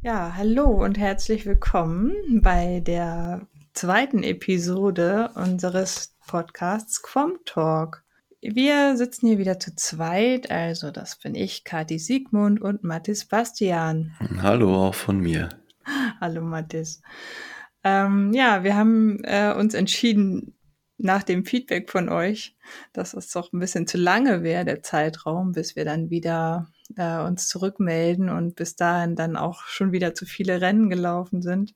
Ja, hallo und herzlich willkommen bei der zweiten Episode unseres Podcasts Quom Talk. Wir sitzen hier wieder zu zweit, also das bin ich, Kathi Siegmund und Mathis Bastian. Hallo auch von mir. Hallo Mathis. Ähm, ja, wir haben äh, uns entschieden, nach dem Feedback von euch, dass es doch ein bisschen zu lange wäre, der Zeitraum, bis wir dann wieder äh, uns zurückmelden und bis dahin dann auch schon wieder zu viele Rennen gelaufen sind,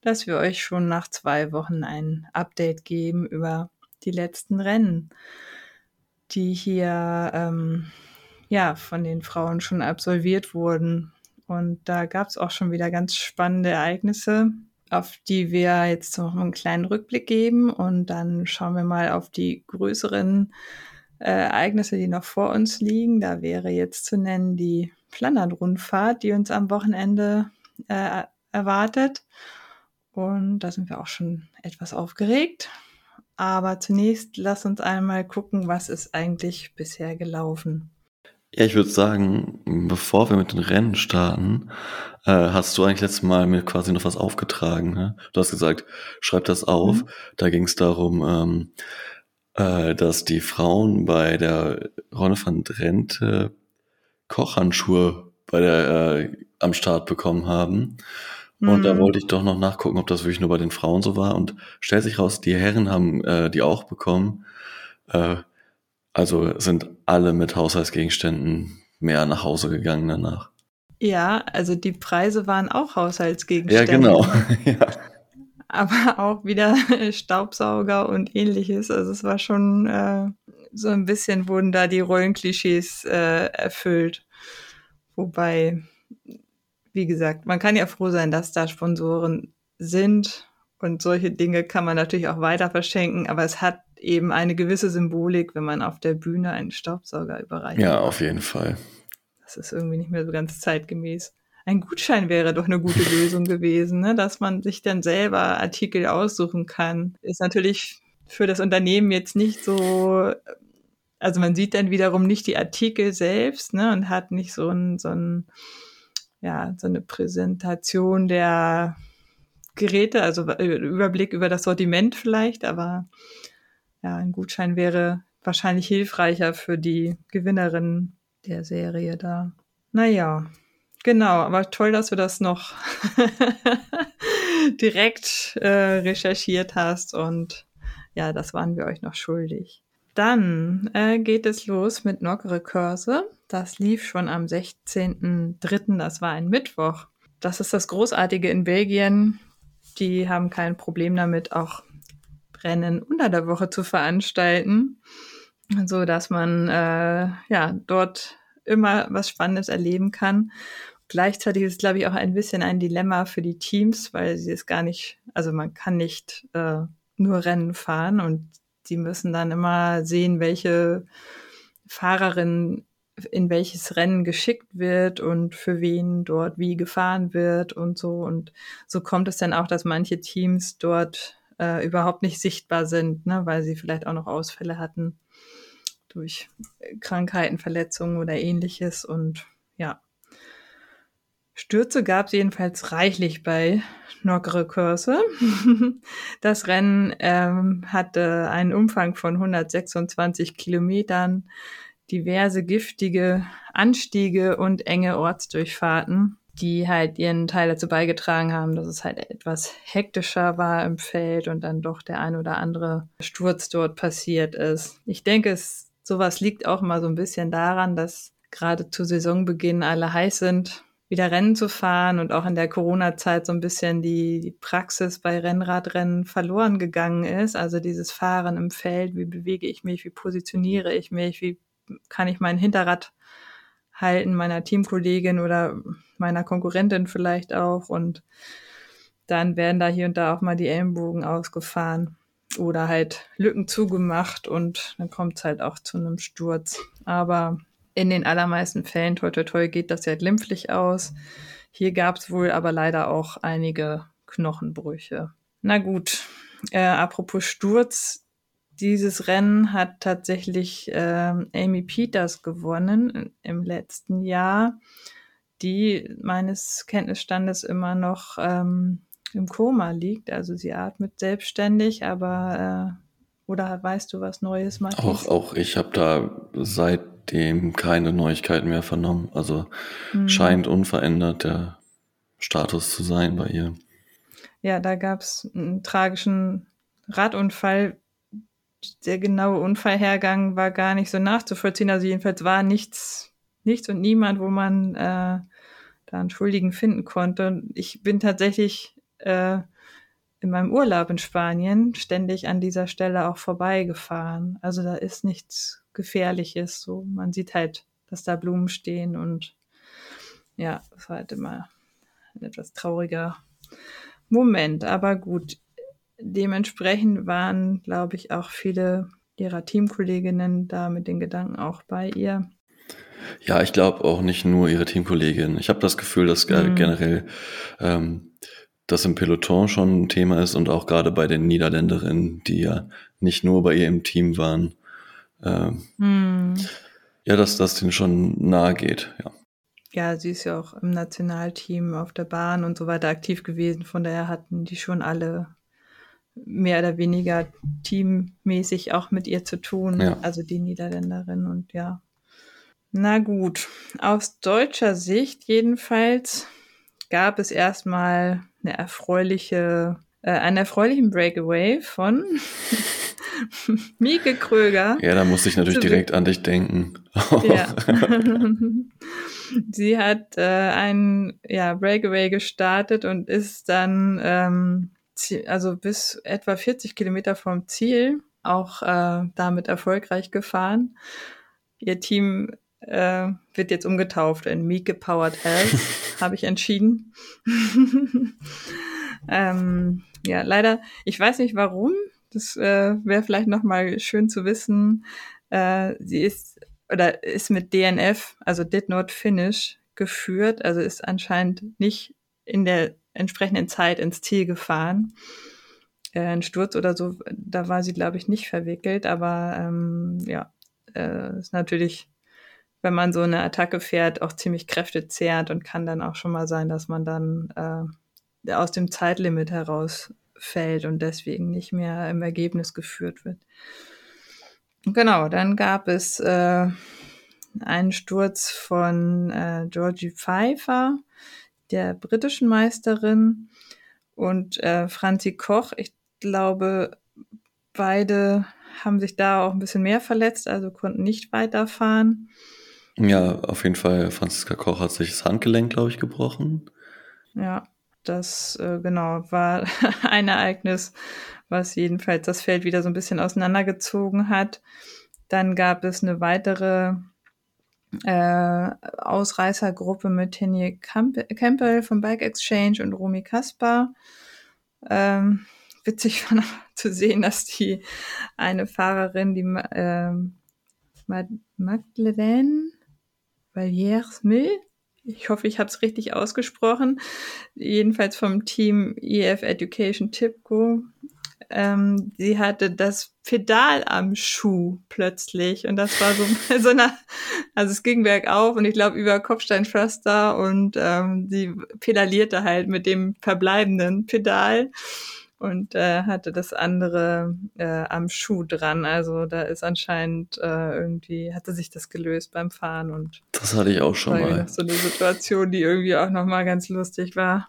dass wir euch schon nach zwei Wochen ein Update geben über die letzten Rennen, die hier ähm, ja von den Frauen schon absolviert wurden. Und da gab es auch schon wieder ganz spannende Ereignisse auf die wir jetzt noch einen kleinen Rückblick geben und dann schauen wir mal auf die größeren äh, Ereignisse, die noch vor uns liegen. Da wäre jetzt zu nennen die Flandern-Rundfahrt, die uns am Wochenende äh, erwartet. Und da sind wir auch schon etwas aufgeregt. Aber zunächst lass uns einmal gucken, was ist eigentlich bisher gelaufen. Ja, ich würde sagen, bevor wir mit den Rennen starten, äh, hast du eigentlich letztes Mal mir quasi noch was aufgetragen. Ne? Du hast gesagt, schreib das auf. Mhm. Da ging es darum, ähm, äh, dass die Frauen bei der Ronne van Drenthe Kochhandschuhe bei der äh, am Start bekommen haben. Und mhm. da wollte ich doch noch nachgucken, ob das wirklich nur bei den Frauen so war. Und stellt sich raus, die Herren haben äh, die auch bekommen. Äh, also sind alle mit Haushaltsgegenständen mehr nach Hause gegangen danach. Ja, also die Preise waren auch Haushaltsgegenstände. Ja, genau. ja. Aber auch wieder Staubsauger und ähnliches. Also es war schon äh, so ein bisschen wurden da die Rollenklischees äh, erfüllt. Wobei, wie gesagt, man kann ja froh sein, dass da Sponsoren sind und solche Dinge kann man natürlich auch weiter verschenken, aber es hat eben eine gewisse Symbolik, wenn man auf der Bühne einen Staubsauger überreicht. Ja, auf jeden Fall. Das ist irgendwie nicht mehr so ganz zeitgemäß. Ein Gutschein wäre doch eine gute Lösung gewesen, ne? dass man sich dann selber Artikel aussuchen kann. Ist natürlich für das Unternehmen jetzt nicht so, also man sieht dann wiederum nicht die Artikel selbst ne? und hat nicht so ein, so ein ja, so eine Präsentation der Geräte, also Überblick über das Sortiment vielleicht, aber ja, ein Gutschein wäre wahrscheinlich hilfreicher für die Gewinnerin der Serie da. Naja, genau, aber toll, dass du das noch direkt äh, recherchiert hast und ja, das waren wir euch noch schuldig. Dann äh, geht es los mit Nockere Curse. Das lief schon am 16.03., das war ein Mittwoch. Das ist das Großartige in Belgien. Die haben kein Problem damit, auch Rennen unter der Woche zu veranstalten, so dass man äh, ja dort immer was Spannendes erleben kann. Gleichzeitig ist es, glaube ich, auch ein bisschen ein Dilemma für die Teams, weil sie es gar nicht, also man kann nicht äh, nur Rennen fahren und sie müssen dann immer sehen, welche Fahrerin in welches Rennen geschickt wird und für wen dort wie gefahren wird und so. Und so kommt es dann auch, dass manche Teams dort äh, überhaupt nicht sichtbar sind, ne, weil sie vielleicht auch noch Ausfälle hatten durch Krankheiten, Verletzungen oder ähnliches. Und ja, Stürze gab es jedenfalls reichlich bei Nogre Curse. Das Rennen ähm, hatte einen Umfang von 126 Kilometern, diverse giftige Anstiege und enge Ortsdurchfahrten die halt ihren Teil dazu beigetragen haben, dass es halt etwas hektischer war im Feld und dann doch der ein oder andere Sturz dort passiert ist. Ich denke, es, sowas liegt auch immer so ein bisschen daran, dass gerade zu Saisonbeginn alle heiß sind, wieder Rennen zu fahren und auch in der Corona-Zeit so ein bisschen die, die Praxis bei Rennradrennen verloren gegangen ist. Also dieses Fahren im Feld, wie bewege ich mich, wie positioniere ich mich, wie kann ich mein Hinterrad halten meiner Teamkollegin oder meiner Konkurrentin vielleicht auch. Und dann werden da hier und da auch mal die Ellenbogen ausgefahren oder halt Lücken zugemacht und dann kommt es halt auch zu einem Sturz. Aber in den allermeisten Fällen, toi toi toi, geht das ja glimpflich aus. Hier gab es wohl aber leider auch einige Knochenbrüche. Na gut, äh, apropos Sturz, dieses Rennen hat tatsächlich ähm, Amy Peters gewonnen im letzten Jahr. die meines Kenntnisstandes immer noch ähm, im Koma liegt. Also sie atmet selbstständig, aber äh, oder weißt du was Neues, Matthias? Auch, auch ich habe da seitdem keine Neuigkeiten mehr vernommen. Also mhm. scheint unverändert der Status zu sein bei ihr. Ja, da gab es einen tragischen Radunfall. Der genaue Unfallhergang war gar nicht so nachzuvollziehen. Also jedenfalls war nichts, nichts und niemand, wo man äh, da einen Schuldigen finden konnte. Ich bin tatsächlich äh, in meinem Urlaub in Spanien ständig an dieser Stelle auch vorbeigefahren. Also da ist nichts Gefährliches. So, man sieht halt, dass da Blumen stehen und ja, das war halt immer ein etwas trauriger Moment. Aber gut, dementsprechend waren, glaube ich, auch viele ihrer Teamkolleginnen da mit den Gedanken auch bei ihr. Ja, ich glaube auch nicht nur ihre Teamkolleginnen. Ich habe das Gefühl, dass mhm. generell ähm, das im Peloton schon ein Thema ist und auch gerade bei den Niederländerinnen, die ja nicht nur bei ihr im Team waren. Ähm, hm. Ja, dass das denen schon nahe geht, ja. Ja, sie ist ja auch im Nationalteam auf der Bahn und so weiter aktiv gewesen. Von daher hatten die schon alle mehr oder weniger teammäßig auch mit ihr zu tun. Ja. Also die Niederländerin und ja. Na gut, aus deutscher Sicht jedenfalls gab es erstmal eine erfreuliche, äh, einen erfreulichen Breakaway von Mieke Kröger. Ja, da musste ich natürlich direkt an dich denken. ja. Sie hat äh, einen ja, Breakaway gestartet und ist dann ähm, also bis etwa 40 Kilometer vom Ziel auch äh, damit erfolgreich gefahren. Ihr Team äh, wird jetzt umgetauft in Mieke Powered Health, habe ich entschieden. ähm, ja, leider, ich weiß nicht warum. Das äh, wäre vielleicht nochmal schön zu wissen. Äh, sie ist oder ist mit DNF, also Did Not Finish, geführt, also ist anscheinend nicht in der entsprechenden Zeit ins Ziel gefahren. Äh, ein Sturz oder so, da war sie, glaube ich, nicht verwickelt, aber ähm, ja, äh, ist natürlich wenn man so eine Attacke fährt, auch ziemlich kräftezehrt und kann dann auch schon mal sein, dass man dann äh, aus dem Zeitlimit herausfällt und deswegen nicht mehr im Ergebnis geführt wird. Genau, dann gab es äh, einen Sturz von äh, Georgie Pfeiffer, der britischen Meisterin, und äh, Franzi Koch. Ich glaube, beide haben sich da auch ein bisschen mehr verletzt, also konnten nicht weiterfahren. Ja, auf jeden Fall. Franziska Koch hat sich das Handgelenk, glaube ich, gebrochen. Ja, das äh, genau war ein Ereignis, was jedenfalls das Feld wieder so ein bisschen auseinandergezogen hat. Dann gab es eine weitere äh, Ausreißergruppe mit Henny Campbell vom Bike Exchange und Romy Kaspar. Ähm, witzig war zu sehen, dass die eine Fahrerin, die äh, Magdalene Valliers Mill. Ich hoffe, ich habe es richtig ausgesprochen. Jedenfalls vom Team EF Education Tipco. Ähm, sie hatte das Pedal am Schuh plötzlich und das war so, so eine, also es ging bergauf und ich glaube über Kopfsteinpflaster und ähm, sie pedalierte halt mit dem verbleibenden Pedal und äh, hatte das andere äh, am Schuh dran. Also da ist anscheinend äh, irgendwie, hatte sich das gelöst beim Fahren und das hatte ich auch schon mal. So eine Situation, die irgendwie auch nochmal ganz lustig war.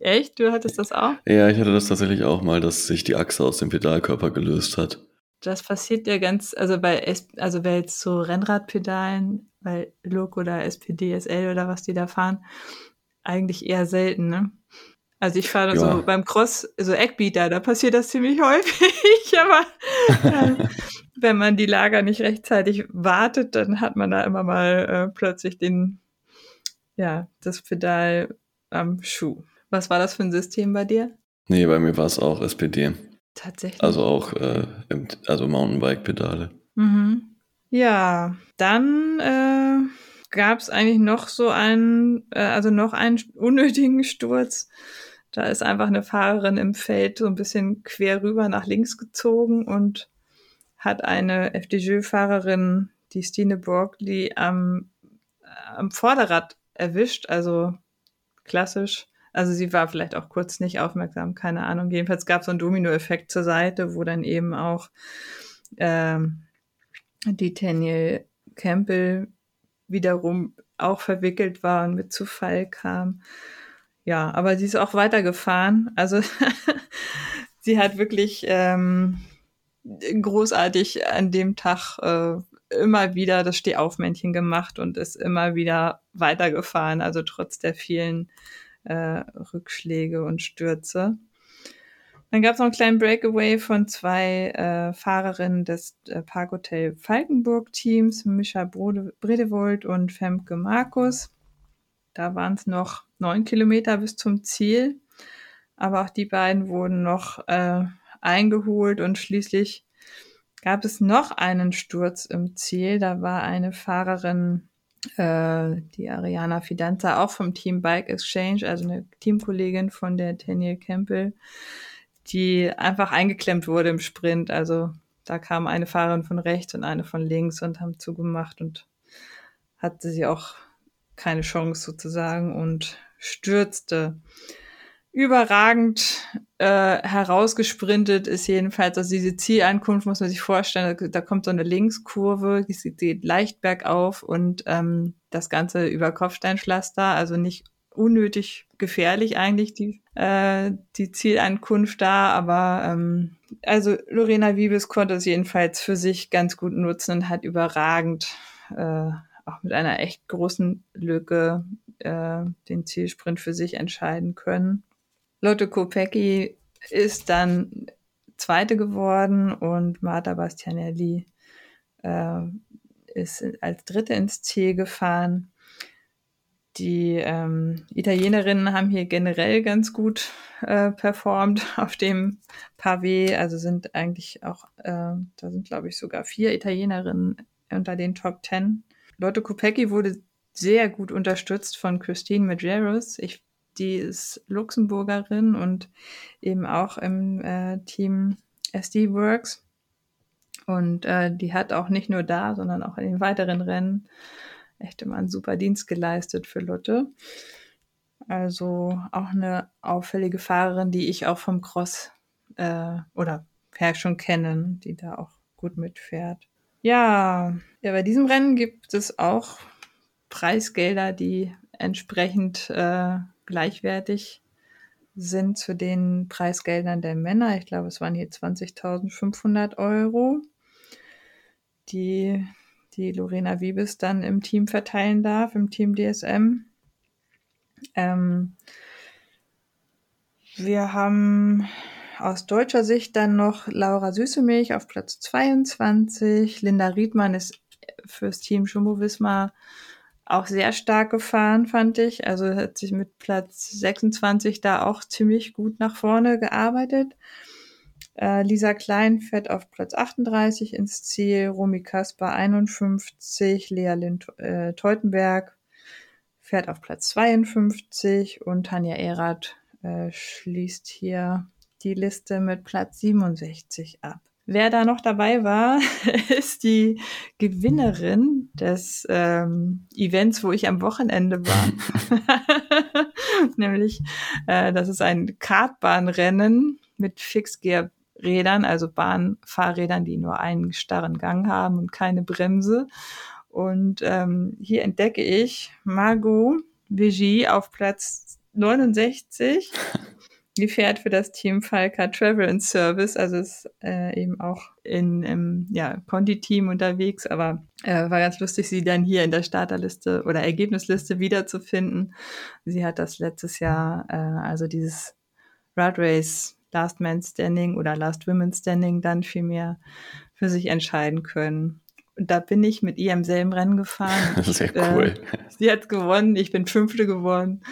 Echt? Du hattest das auch? Ja, ich hatte das tatsächlich auch mal, dass sich die Achse aus dem Pedalkörper gelöst hat. Das passiert ja ganz, also bei also bei jetzt so Rennradpedalen, bei Look oder SPD, SL oder was die da fahren, eigentlich eher selten, ne? Also ich fahre ja. so beim Cross, so Eckbeater, da passiert das ziemlich häufig, aber äh, wenn man die Lager nicht rechtzeitig wartet, dann hat man da immer mal äh, plötzlich den, ja, das Pedal am Schuh. Was war das für ein System bei dir? Nee, bei mir war es auch SPD. Tatsächlich. Also auch, äh, also Mountainbike-Pedale. Mhm. Ja, dann äh, gab es eigentlich noch so einen, äh, also noch einen unnötigen Sturz da ist einfach eine Fahrerin im Feld so ein bisschen quer rüber nach links gezogen und hat eine FDJ-Fahrerin, die Stine Borgli, am, am Vorderrad erwischt, also klassisch. Also sie war vielleicht auch kurz nicht aufmerksam, keine Ahnung. Jedenfalls gab es so einen Dominoeffekt zur Seite, wo dann eben auch ähm, die Daniel Campbell wiederum auch verwickelt war und mit zu Fall kam. Ja, aber sie ist auch weitergefahren. Also sie hat wirklich ähm, großartig an dem Tag äh, immer wieder das Stehaufmännchen gemacht und ist immer wieder weitergefahren, also trotz der vielen äh, Rückschläge und Stürze. Dann gab es noch einen kleinen Breakaway von zwei äh, Fahrerinnen des äh, Parkhotel Falkenburg Teams, Mischa Bredewold und Femke Markus. Da waren es noch neun Kilometer bis zum Ziel. Aber auch die beiden wurden noch äh, eingeholt und schließlich gab es noch einen Sturz im Ziel. Da war eine Fahrerin, äh, die Ariana Fidanza, auch vom Team Bike Exchange, also eine Teamkollegin von der Daniel Campbell, die einfach eingeklemmt wurde im Sprint. Also da kam eine Fahrerin von rechts und eine von links und haben zugemacht und hatte sie auch keine Chance sozusagen und stürzte überragend äh, herausgesprintet ist jedenfalls, also diese Zielankunft muss man sich vorstellen, da, da kommt so eine Linkskurve, die geht leicht bergauf und ähm, das Ganze über Kopfsteinpflaster, also nicht unnötig gefährlich eigentlich die, äh, die Zielankunft da, aber ähm, also Lorena Wiebes konnte es jedenfalls für sich ganz gut nutzen und hat überragend äh, auch mit einer echt großen Lücke äh, den Zielsprint für sich entscheiden können. Lotte Kopecki ist dann Zweite geworden und Marta Bastianelli äh, ist als Dritte ins Ziel gefahren. Die ähm, Italienerinnen haben hier generell ganz gut äh, performt auf dem Pavé. Also sind eigentlich auch, äh, da sind glaube ich sogar vier Italienerinnen unter den Top Ten. Lotte Kopecki wurde sehr gut unterstützt von Christine Majeros. Ich die ist Luxemburgerin und eben auch im äh, Team SD Works. Und äh, die hat auch nicht nur da, sondern auch in den weiteren Rennen echt immer einen super Dienst geleistet für Lotte. Also auch eine auffällige Fahrerin, die ich auch vom Cross äh, oder her schon kenne, die da auch gut mitfährt. Ja, ja, bei diesem Rennen gibt es auch Preisgelder, die entsprechend äh, gleichwertig sind zu den Preisgeldern der Männer. Ich glaube, es waren hier 20.500 Euro, die die Lorena Wiebes dann im Team verteilen darf, im Team DSM. Ähm, wir haben aus deutscher Sicht dann noch Laura Süßemilch auf Platz 22. Linda Riedmann ist fürs Team Jumbo Wismar auch sehr stark gefahren, fand ich. Also hat sich mit Platz 26 da auch ziemlich gut nach vorne gearbeitet. Äh, Lisa Klein fährt auf Platz 38 ins Ziel, Romy Kasper 51, Lea Lind äh, Teutenberg fährt auf Platz 52 und Tanja Erath äh, schließt hier die Liste mit Platz 67 ab. Wer da noch dabei war, ist die Gewinnerin des ähm, Events, wo ich am Wochenende war. Nämlich, äh, das ist ein Kartbahnrennen mit Fixgear-Rädern, also Bahnfahrrädern, die nur einen starren Gang haben und keine Bremse. Und ähm, hier entdecke ich Margot Vigie auf Platz 69 die fährt für das Team Falca Travel and Service, also ist äh, eben auch in im ja, Conti-Team unterwegs, aber äh, war ganz lustig, sie dann hier in der Starterliste oder Ergebnisliste wiederzufinden. Sie hat das letztes Jahr, äh, also dieses Rad Race Last Man Standing oder Last Women Standing dann vielmehr für sich entscheiden können. Und da bin ich mit ihr im selben Rennen gefahren. Sehr cool. Äh, sie hat gewonnen, ich bin Fünfte geworden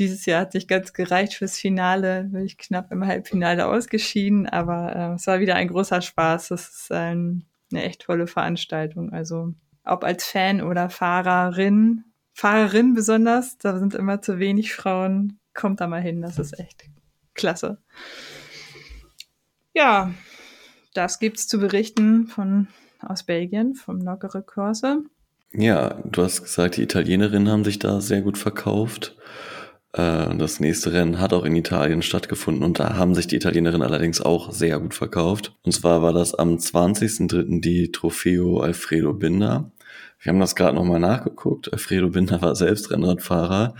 dieses Jahr hat sich ganz gereicht fürs Finale, bin ich knapp im Halbfinale ausgeschieden, aber äh, es war wieder ein großer Spaß. Das ist ein, eine echt tolle Veranstaltung. Also ob als Fan oder Fahrerin, Fahrerin besonders, da sind immer zu wenig Frauen, kommt da mal hin, das ist echt klasse. Ja, das gibt's zu berichten von aus Belgien, vom Lockere Kurse. Ja, du hast gesagt, die Italienerinnen haben sich da sehr gut verkauft. Äh, das nächste Rennen hat auch in Italien stattgefunden und da haben sich die Italienerinnen allerdings auch sehr gut verkauft. Und zwar war das am 20.03. die Trofeo Alfredo Binder. Wir haben das gerade nochmal nachgeguckt. Alfredo Binder war selbst Rennradfahrer,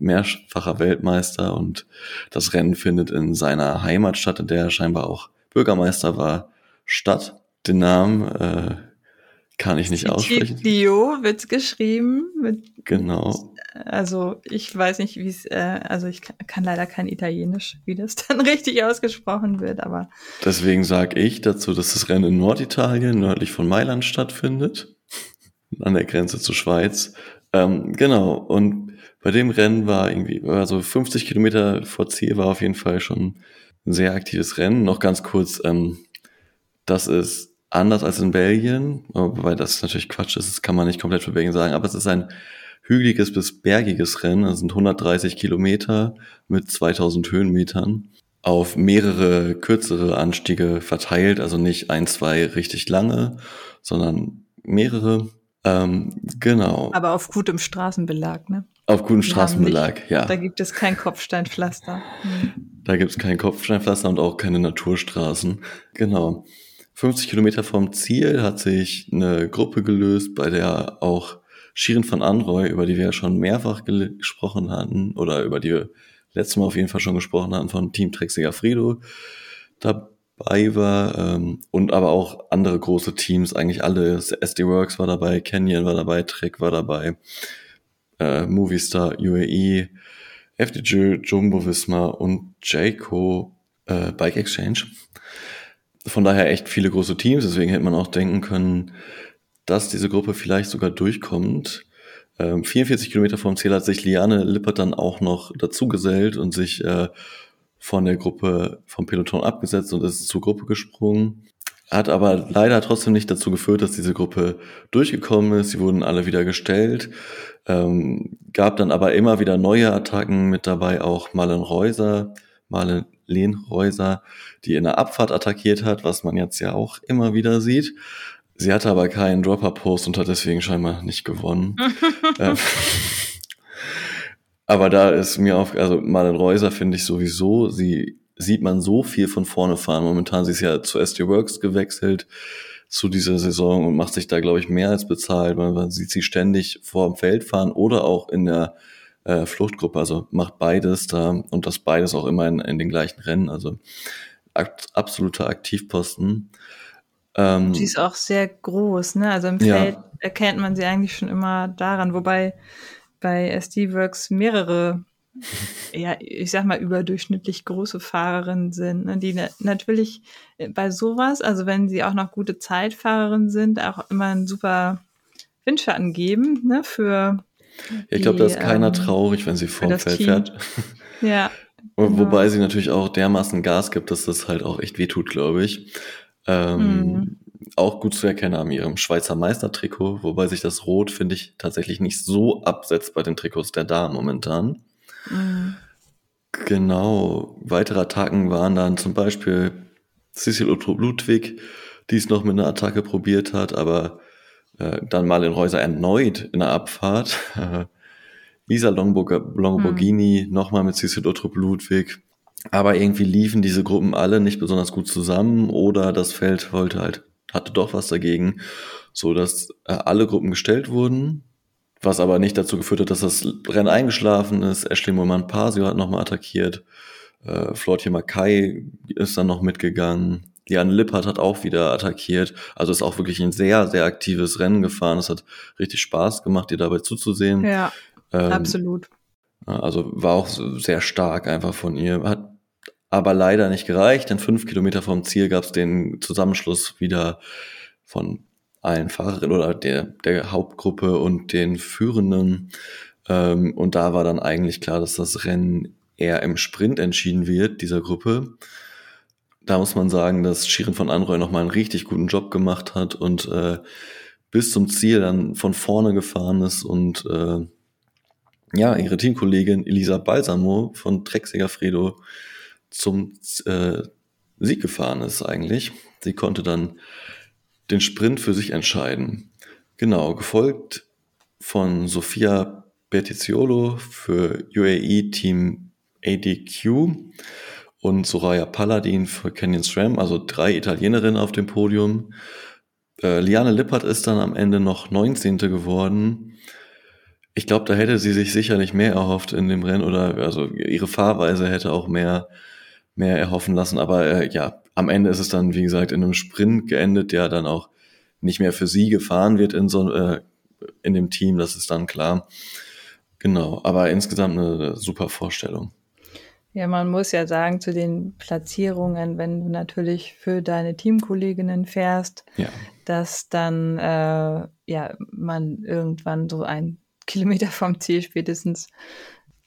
mehrfacher Weltmeister und das Rennen findet in seiner Heimatstadt, in der er scheinbar auch Bürgermeister war, statt. Den Namen äh, kann ich nicht aussprechen. Dio wird geschrieben. Mit, genau. Also ich weiß nicht, wie es, äh, also ich kann, kann, leider kein Italienisch, wie das dann richtig ausgesprochen wird, aber. Deswegen sage ich dazu, dass das Rennen in Norditalien, nördlich von Mailand stattfindet, an der Grenze zur Schweiz. Ähm, genau, und bei dem Rennen war irgendwie, also 50 Kilometer vor Ziel war auf jeden Fall schon ein sehr aktives Rennen. Noch ganz kurz, ähm, das ist anders als in Belgien, wobei das natürlich Quatsch ist, das kann man nicht komplett für Belgien sagen, aber es ist ein hügeliges bis bergiges Rennen, es sind 130 Kilometer mit 2000 Höhenmetern auf mehrere kürzere Anstiege verteilt, also nicht ein, zwei richtig lange, sondern mehrere. Ähm, genau. Aber auf gutem Straßenbelag, ne? Auf gutem Straßenbelag, ja. Da gibt es kein Kopfsteinpflaster. Hm. Da gibt es kein Kopfsteinpflaster und auch keine Naturstraßen. Genau. 50 Kilometer vom Ziel hat sich eine Gruppe gelöst, bei der auch Shirin van Anroy, über die wir ja schon mehrfach gesprochen hatten, oder über die wir letztes Mal auf jeden Fall schon gesprochen hatten, von Team Trexiger Fredo dabei war, ähm, und aber auch andere große Teams, eigentlich alle, SD Works war dabei, Canyon war dabei, Trek war dabei, äh, Movistar, UAE, FDJ, Jumbo Visma und Jayco äh, Bike Exchange von daher echt viele große Teams, deswegen hätte man auch denken können, dass diese Gruppe vielleicht sogar durchkommt. Ähm, 44 Kilometer vom Ziel hat sich Liane Lippert dann auch noch dazugesellt und sich äh, von der Gruppe vom Peloton abgesetzt und ist zur Gruppe gesprungen. Hat aber leider trotzdem nicht dazu geführt, dass diese Gruppe durchgekommen ist. Sie wurden alle wieder gestellt. Ähm, gab dann aber immer wieder neue Attacken mit dabei, auch Malen Reuser, Malen Lehnhäuser, die in der Abfahrt attackiert hat, was man jetzt ja auch immer wieder sieht. Sie hatte aber keinen Dropper-Post und hat deswegen scheinbar nicht gewonnen. Ähm, aber da ist mir auf, also Marlen Reuser finde ich sowieso, sie sieht man so viel von vorne fahren. Momentan sie ist ja zu SD Works gewechselt zu dieser Saison und macht sich da, glaube ich, mehr als bezahlt, weil man sieht sie ständig vor dem Feld fahren oder auch in der äh, Fluchtgruppe, also macht beides da und das beides auch immer in, in den gleichen Rennen, also akt, absoluter Aktivposten. Ähm, sie ist auch sehr groß, ne? Also im Feld ja. erkennt man sie eigentlich schon immer daran, wobei bei SD Works mehrere, ja, ich sag mal, überdurchschnittlich große Fahrerinnen sind, ne? die natürlich bei sowas, also wenn sie auch noch gute Zeitfahrerinnen sind, auch immer einen super Windschatten geben, ne, für ich glaube, da ist keiner ähm, traurig, wenn sie vorm Feld Team. fährt. Ja. Genau. Wobei sie natürlich auch dermaßen Gas gibt, dass das halt auch echt wehtut, glaube ich. Ähm, mhm. Auch gut zu erkennen an ihrem Schweizer Meistertrikot, wobei sich das Rot, finde ich, tatsächlich nicht so absetzt bei den Trikots der Damen momentan. Mhm. Genau. Weitere Attacken waren dann zum Beispiel Cecil Ludwig, die es noch mit einer Attacke probiert hat, aber äh, dann mal in Reuser erneut in der Abfahrt. Lisa Lamborghini mhm. nochmal mit Cecil Ludwig. Aber irgendwie liefen diese Gruppen alle nicht besonders gut zusammen oder das Feld wollte halt, hatte doch was dagegen, so dass äh, alle Gruppen gestellt wurden. Was aber nicht dazu geführt hat, dass das Rennen eingeschlafen ist. Ashley Moman Pasio hat nochmal attackiert. Äh, Flortje Mackay ist dann noch mitgegangen. Jan Lippert hat auch wieder attackiert. Also ist auch wirklich ein sehr, sehr aktives Rennen gefahren. Es hat richtig Spaß gemacht, ihr dabei zuzusehen. Ja, ähm, absolut. Also war auch sehr stark einfach von ihr. Hat aber leider nicht gereicht, denn fünf Kilometer vom Ziel gab es den Zusammenschluss wieder von allen Fahrerinnen oder der, der Hauptgruppe und den Führenden. Ähm, und da war dann eigentlich klar, dass das Rennen eher im Sprint entschieden wird, dieser Gruppe da muss man sagen, dass Shirin von Anroy nochmal einen richtig guten Job gemacht hat und äh, bis zum Ziel dann von vorne gefahren ist und äh, ja, ihre Teamkollegin Elisa Balsamo von Trexiger Fredo zum äh, Sieg gefahren ist eigentlich. Sie konnte dann den Sprint für sich entscheiden. Genau, gefolgt von Sofia Bertiziolo für UAE Team ADQ und Soraya Paladin für Canyon SRAM, also drei Italienerinnen auf dem Podium. Äh, Liane Lippert ist dann am Ende noch 19. geworden. Ich glaube, da hätte sie sich sicherlich mehr erhofft in dem Rennen oder also ihre Fahrweise hätte auch mehr, mehr erhoffen lassen. Aber äh, ja, am Ende ist es dann, wie gesagt, in einem Sprint geendet, der dann auch nicht mehr für sie gefahren wird in so äh, in dem Team, das ist dann klar. Genau, aber insgesamt eine super Vorstellung. Ja, man muss ja sagen, zu den Platzierungen, wenn du natürlich für deine Teamkolleginnen fährst, ja. dass dann äh, ja man irgendwann so ein Kilometer vom Ziel spätestens,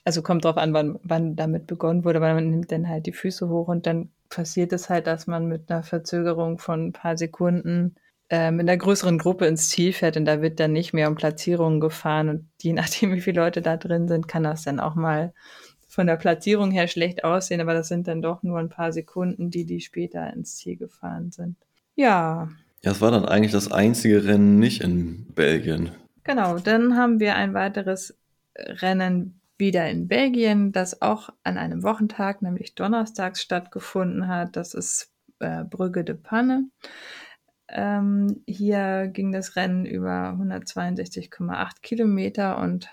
also kommt drauf an, wann, wann damit begonnen wurde, aber man nimmt dann halt die Füße hoch und dann passiert es halt, dass man mit einer Verzögerung von ein paar Sekunden äh, mit einer größeren Gruppe ins Ziel fährt und da wird dann nicht mehr um Platzierungen gefahren und je nachdem, wie viele Leute da drin sind, kann das dann auch mal von der Platzierung her schlecht aussehen, aber das sind dann doch nur ein paar Sekunden, die die später ins Ziel gefahren sind. Ja. Ja, es war dann eigentlich das einzige Rennen nicht in Belgien. Genau, dann haben wir ein weiteres Rennen wieder in Belgien, das auch an einem Wochentag, nämlich donnerstags stattgefunden hat. Das ist äh, Brügge de Panne. Ähm, hier ging das Rennen über 162,8 Kilometer und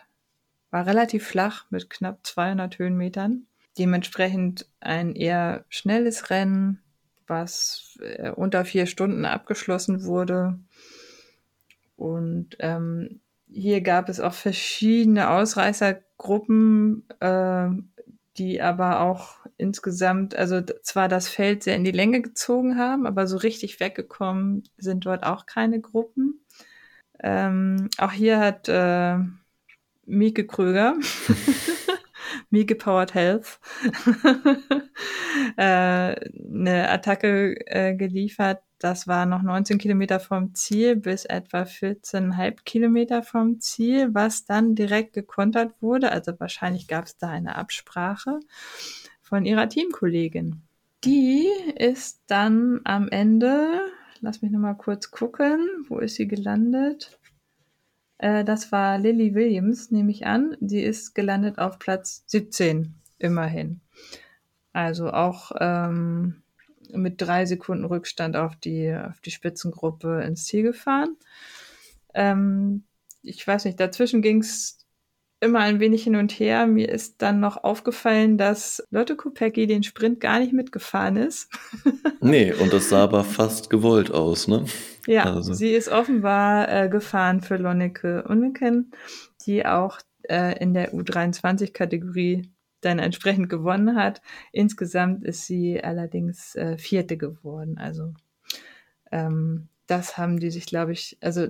war relativ flach mit knapp 200 Höhenmetern. Dementsprechend ein eher schnelles Rennen, was äh, unter vier Stunden abgeschlossen wurde. Und ähm, hier gab es auch verschiedene Ausreißergruppen, äh, die aber auch insgesamt, also zwar das Feld sehr in die Länge gezogen haben, aber so richtig weggekommen sind dort auch keine Gruppen. Ähm, auch hier hat äh, Mieke Kröger, Mieke Powered Health, äh, eine Attacke äh, geliefert. Das war noch 19 Kilometer vom Ziel bis etwa 14,5 Kilometer vom Ziel, was dann direkt gekontert wurde. Also wahrscheinlich gab es da eine Absprache von ihrer Teamkollegin. Die ist dann am Ende, lass mich nochmal kurz gucken, wo ist sie gelandet? Äh, das war Lily Williams, nehme ich an. Sie ist gelandet auf Platz 17, immerhin. Also auch ähm, mit drei Sekunden Rückstand auf die, auf die Spitzengruppe ins Ziel gefahren. Ähm, ich weiß nicht, dazwischen ging es immer ein wenig hin und her. Mir ist dann noch aufgefallen, dass Lotte Kopecki den Sprint gar nicht mitgefahren ist. nee, und das sah aber fast gewollt aus, ne? Ja, also. sie ist offenbar äh, gefahren für Lonneke Unneken, die auch äh, in der U23-Kategorie dann entsprechend gewonnen hat. Insgesamt ist sie allerdings äh, Vierte geworden. Also ähm, das haben die sich, glaube ich, also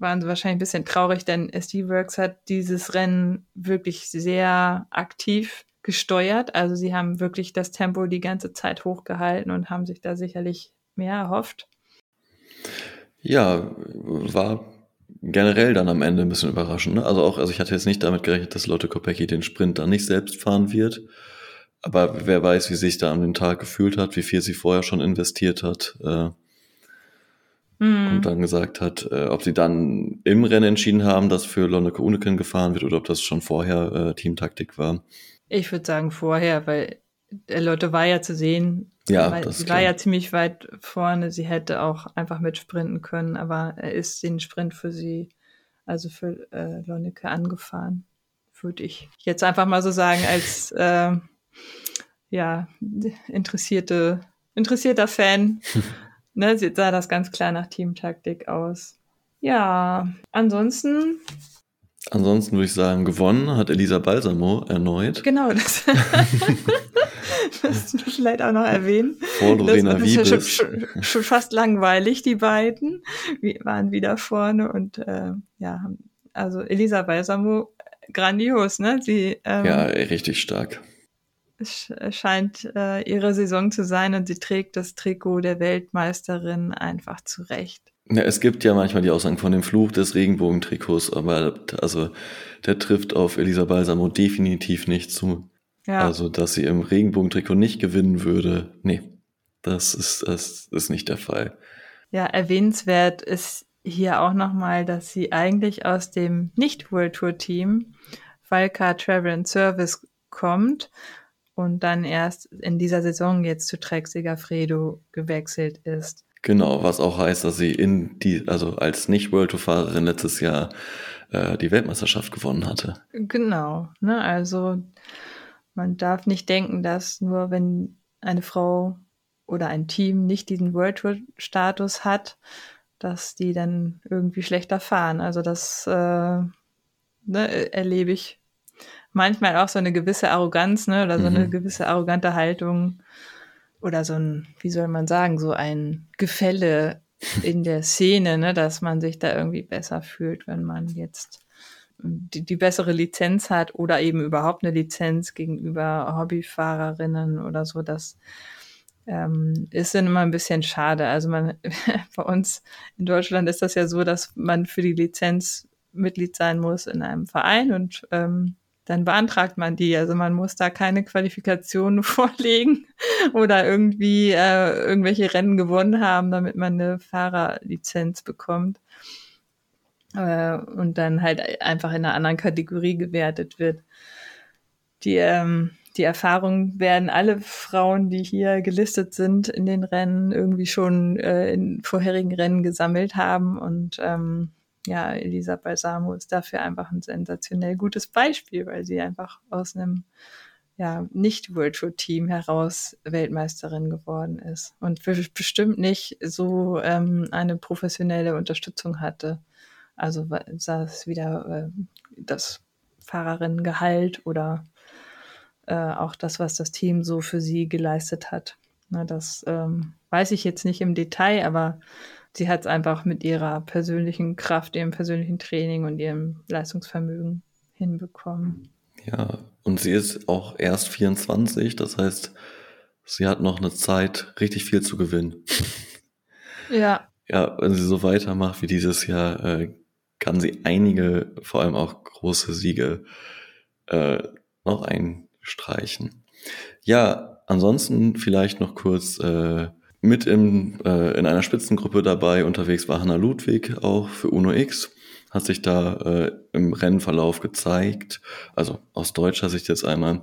waren sie wahrscheinlich ein bisschen traurig, denn SD Works hat dieses Rennen wirklich sehr aktiv gesteuert. Also sie haben wirklich das Tempo die ganze Zeit hochgehalten und haben sich da sicherlich mehr erhofft. Ja, war generell dann am Ende ein bisschen überraschend. Ne? Also auch, also ich hatte jetzt nicht damit gerechnet, dass Lotte Kopecki den Sprint dann nicht selbst fahren wird. Aber wer weiß, wie sich da an dem Tag gefühlt hat, wie viel sie vorher schon investiert hat. Äh, mhm. Und dann gesagt hat, äh, ob sie dann im Rennen entschieden haben, dass für Lonneke Uneken gefahren wird oder ob das schon vorher äh, Teamtaktik war. Ich würde sagen vorher, weil der Lotte war ja zu sehen, ja, Weil das sie war ja ziemlich weit vorne. Sie hätte auch einfach mitsprinten können, aber er ist den Sprint für sie, also für äh, Lonneke, angefahren. Würde ich jetzt einfach mal so sagen, als äh, ja, interessierte, interessierter Fan. ne, sah das ganz klar nach Teamtaktik aus. Ja, ansonsten Ansonsten würde ich sagen, gewonnen hat Elisa Balsamo erneut. Genau, das, das vielleicht auch noch erwähnen. Vor Lorena das, das Wiebes. Schon, schon, fast langweilig, die beiden. Wir waren wieder vorne und äh, ja, also Elisa Balsamo, grandios, ne? Sie, ähm, ja, richtig stark. Es scheint äh, ihre Saison zu sein und sie trägt das Trikot der Weltmeisterin einfach zurecht. Ja, es gibt ja manchmal die Aussagen von dem Fluch des Regenbogentrikots, aber also der trifft auf Elisa Balsamo definitiv nicht zu. Ja. Also, dass sie im Regenbogentrikot nicht gewinnen würde, nee, das ist, das ist nicht der Fall. Ja, erwähnenswert ist hier auch nochmal, dass sie eigentlich aus dem Nicht-World Tour-Team Valka Travel and Service kommt und dann erst in dieser Saison jetzt zu Trek Segafredo gewechselt ist. Genau, was auch heißt, dass sie in die, also als Nicht-World Tour-Fahrerin letztes Jahr äh, die Weltmeisterschaft gewonnen hatte. Genau, ne, also man darf nicht denken, dass nur wenn eine Frau oder ein Team nicht diesen World Tour Status hat, dass die dann irgendwie schlechter fahren. Also das äh, ne, erlebe ich manchmal auch so eine gewisse Arroganz, ne, oder so mhm. eine gewisse arrogante Haltung oder so ein, wie soll man sagen, so ein Gefälle in der Szene, ne, dass man sich da irgendwie besser fühlt, wenn man jetzt die, die bessere Lizenz hat oder eben überhaupt eine Lizenz gegenüber Hobbyfahrerinnen oder so, das ähm, ist dann immer ein bisschen schade. Also man, bei uns in Deutschland ist das ja so, dass man für die Lizenz Mitglied sein muss in einem Verein und ähm, dann beantragt man die. Also man muss da keine Qualifikationen vorlegen oder irgendwie äh, irgendwelche Rennen gewonnen haben, damit man eine Fahrerlizenz bekommt äh, und dann halt einfach in einer anderen Kategorie gewertet wird. Die, ähm, die Erfahrungen werden alle Frauen, die hier gelistet sind in den Rennen, irgendwie schon äh, in vorherigen Rennen gesammelt haben und ähm, ja, Elisa Balsamo ist dafür einfach ein sensationell gutes Beispiel, weil sie einfach aus einem ja, nicht Virtual Team heraus Weltmeisterin geworden ist und bestimmt nicht so ähm, eine professionelle Unterstützung hatte. Also sei es wieder äh, das Fahrerinnengehalt oder äh, auch das, was das Team so für sie geleistet hat. Na, das ähm, weiß ich jetzt nicht im Detail, aber sie hat es einfach mit ihrer persönlichen Kraft, ihrem persönlichen Training und ihrem Leistungsvermögen hinbekommen. Ja, und sie ist auch erst 24, das heißt, sie hat noch eine Zeit, richtig viel zu gewinnen. Ja. Ja, wenn sie so weitermacht wie dieses Jahr, äh, kann sie einige, vor allem auch große Siege äh, noch einstreichen. Ja, ansonsten vielleicht noch kurz äh, mit im, äh, in einer Spitzengruppe dabei unterwegs war Hanna Ludwig, auch für Uno X, hat sich da äh, im Rennverlauf gezeigt, also aus deutscher Sicht jetzt einmal.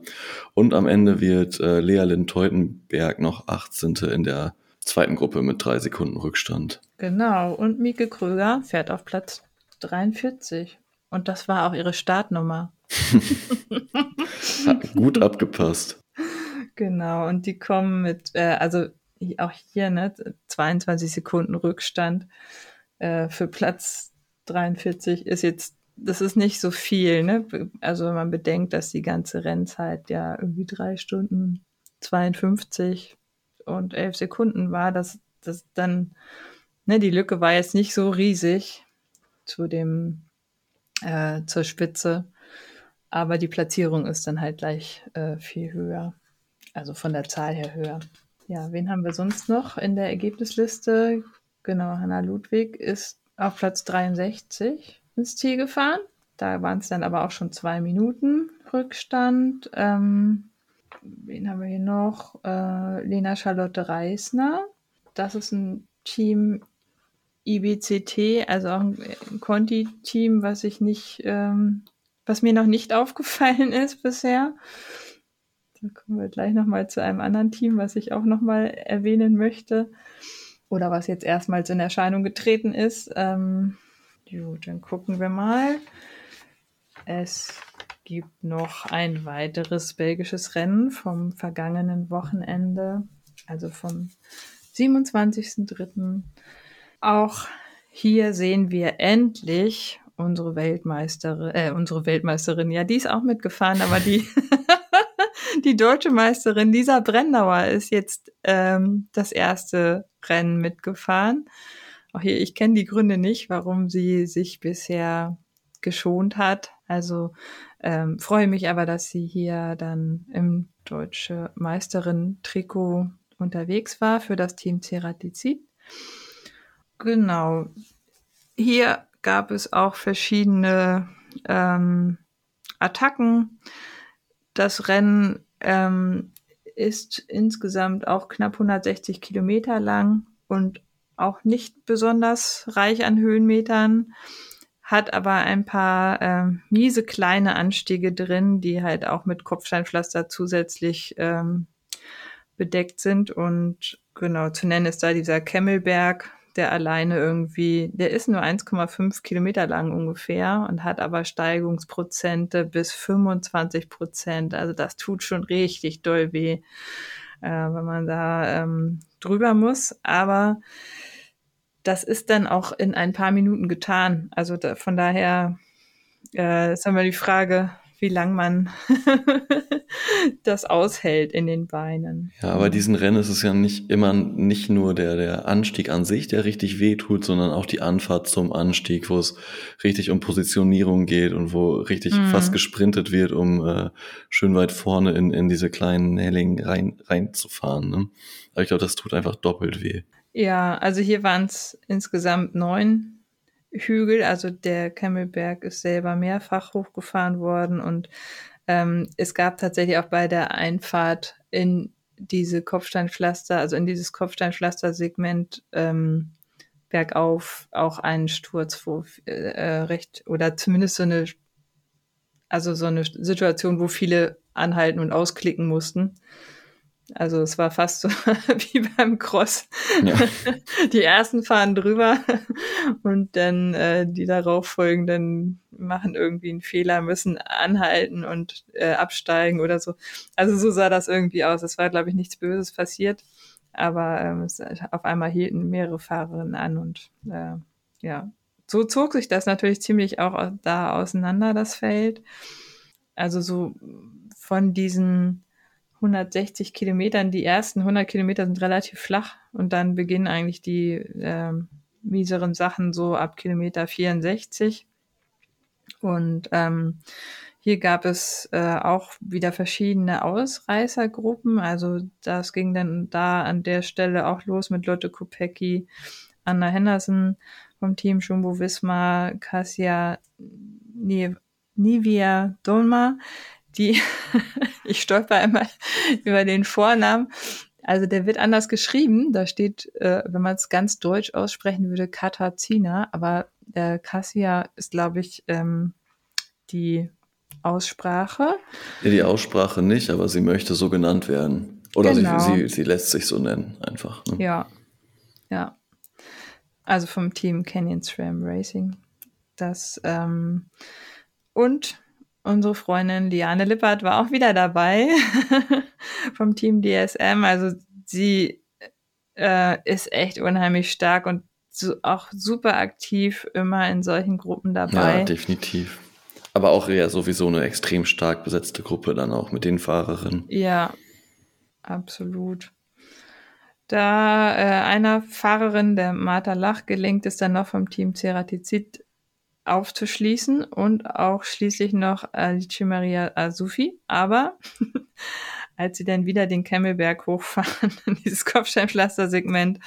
Und am Ende wird äh, Lea Lind-Teutenberg noch 18. in der zweiten Gruppe mit drei Sekunden Rückstand. Genau, und Mieke Kröger fährt auf Platz 43. Und das war auch ihre Startnummer. Gut abgepasst. Genau, und die kommen mit, äh, also auch hier, ne, 22 Sekunden Rückstand äh, für Platz 43 ist jetzt, das ist nicht so viel, ne? Also wenn man bedenkt, dass die ganze Rennzeit ja irgendwie drei Stunden 52 und 11 Sekunden war, dass das dann, ne, die Lücke war jetzt nicht so riesig zu dem, äh, zur Spitze, aber die Platzierung ist dann halt gleich äh, viel höher, also von der Zahl her höher. Ja, wen haben wir sonst noch in der Ergebnisliste? Genau, Hanna Ludwig ist auf Platz 63 ins Ziel gefahren. Da waren es dann aber auch schon zwei Minuten Rückstand. Ähm, wen haben wir hier noch? Äh, Lena Charlotte Reisner. Das ist ein Team IBCT, also auch ein Conti-Team, was ich nicht, ähm, was mir noch nicht aufgefallen ist bisher. Da kommen wir gleich nochmal zu einem anderen Team, was ich auch nochmal erwähnen möchte. Oder was jetzt erstmals in Erscheinung getreten ist. Ähm, gut, dann gucken wir mal. Es gibt noch ein weiteres belgisches Rennen vom vergangenen Wochenende, also vom 27.03. Auch hier sehen wir endlich unsere Weltmeisterin, äh, unsere Weltmeisterin, ja, die ist auch mitgefahren, aber die die deutsche Meisterin Lisa Brennauer ist jetzt ähm, das erste Rennen mitgefahren. Auch hier, ich kenne die Gründe nicht, warum sie sich bisher geschont hat. Also ähm, freue mich aber, dass sie hier dann im deutsche Meisterin-Trikot unterwegs war für das Team Ceratizid. Genau. Hier gab es auch verschiedene ähm, Attacken. Das Rennen ähm, ist insgesamt auch knapp 160 Kilometer lang und auch nicht besonders reich an Höhenmetern, hat aber ein paar ähm, miese kleine Anstiege drin, die halt auch mit Kopfsteinpflaster zusätzlich ähm, bedeckt sind. Und genau, zu nennen ist da dieser Kemmelberg, der alleine irgendwie, der ist nur 1,5 Kilometer lang ungefähr und hat aber Steigungsprozente bis 25 Prozent. Also das tut schon richtig doll weh, äh, wenn man da ähm, drüber muss. Aber das ist dann auch in ein paar Minuten getan. Also da, von daher äh, ist immer die Frage, wie lang man das aushält in den Beinen. Ja, bei diesen Rennen ist es ja nicht immer nicht nur der, der Anstieg an sich, der richtig weh tut, sondern auch die Anfahrt zum Anstieg, wo es richtig um Positionierung geht und wo richtig mhm. fast gesprintet wird, um äh, schön weit vorne in, in diese kleinen Hellingen rein, reinzufahren. Ne? Aber ich glaube, das tut einfach doppelt weh. Ja, also hier waren es insgesamt neun Hügel. Also der Kemmelberg ist selber mehrfach hochgefahren worden und ähm, es gab tatsächlich auch bei der Einfahrt in diese Kopfsteinpflaster, also in dieses Kopfsteinpflaster-Segment ähm, bergauf auch einen Sturz, wo äh, recht oder zumindest so eine, also so eine Situation, wo viele anhalten und ausklicken mussten. Also es war fast so wie beim Cross. Ja. Die ersten fahren drüber und dann äh, die darauf folgenden machen irgendwie einen Fehler, müssen anhalten und äh, absteigen oder so. Also so sah das irgendwie aus. Es war, glaube ich, nichts Böses passiert, aber ähm, es, auf einmal hielten mehrere Fahrerinnen an und äh, ja, so zog sich das natürlich ziemlich auch da auseinander, das Feld. Also so von diesen 160 Kilometern. Die ersten 100 Kilometer sind relativ flach und dann beginnen eigentlich die äh, mieseren Sachen so ab Kilometer 64. Und ähm, hier gab es äh, auch wieder verschiedene Ausreißergruppen. Also das ging dann da an der Stelle auch los mit Lotte Kopecki, Anna Henderson vom Team Jumbo Visma, Kasia Nivia Dolma, die, ich stolper immer über den Vornamen. Also der wird anders geschrieben. Da steht, äh, wenn man es ganz deutsch aussprechen würde, Katazina. Aber äh, Cassia ist, glaube ich, ähm, die Aussprache. Ja, die Aussprache nicht, aber sie möchte so genannt werden. Oder genau. sie, sie, sie lässt sich so nennen, einfach. Ne? Ja, ja. Also vom Team Canyon SRAM Racing. Das ähm, und Unsere Freundin Liane Lippert war auch wieder dabei vom Team DSM. Also sie äh, ist echt unheimlich stark und so, auch super aktiv immer in solchen Gruppen dabei. Ja, definitiv. Aber auch ja sowieso eine extrem stark besetzte Gruppe dann auch mit den Fahrerinnen. Ja, absolut. Da äh, einer Fahrerin, der Martha Lach, gelingt es dann noch vom Team Ceratizid aufzuschließen und auch schließlich noch Alice Maria Asufi. Aber als sie dann wieder den Kemmelberg hochfahren, dieses Kopfsteinpflaster-Segment,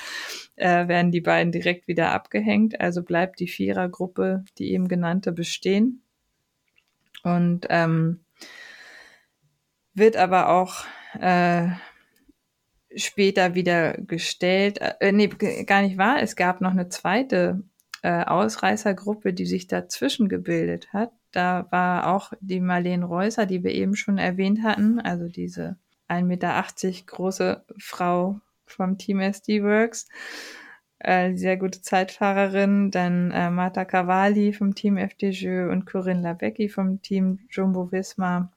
äh, werden die beiden direkt wieder abgehängt. Also bleibt die Vierergruppe, die eben genannte, bestehen. Und ähm, wird aber auch äh, später wieder gestellt. Äh, nee, gar nicht wahr. Es gab noch eine zweite äh, Ausreißergruppe, die sich dazwischen gebildet hat. Da war auch die Marlene Reusser, die wir eben schon erwähnt hatten, also diese 1,80 Meter große Frau vom Team SD Works. Äh, sehr gute Zeitfahrerin, dann äh, Marta Cavalli vom Team FDJ und Corinne Labecki vom Team Jumbo Visma,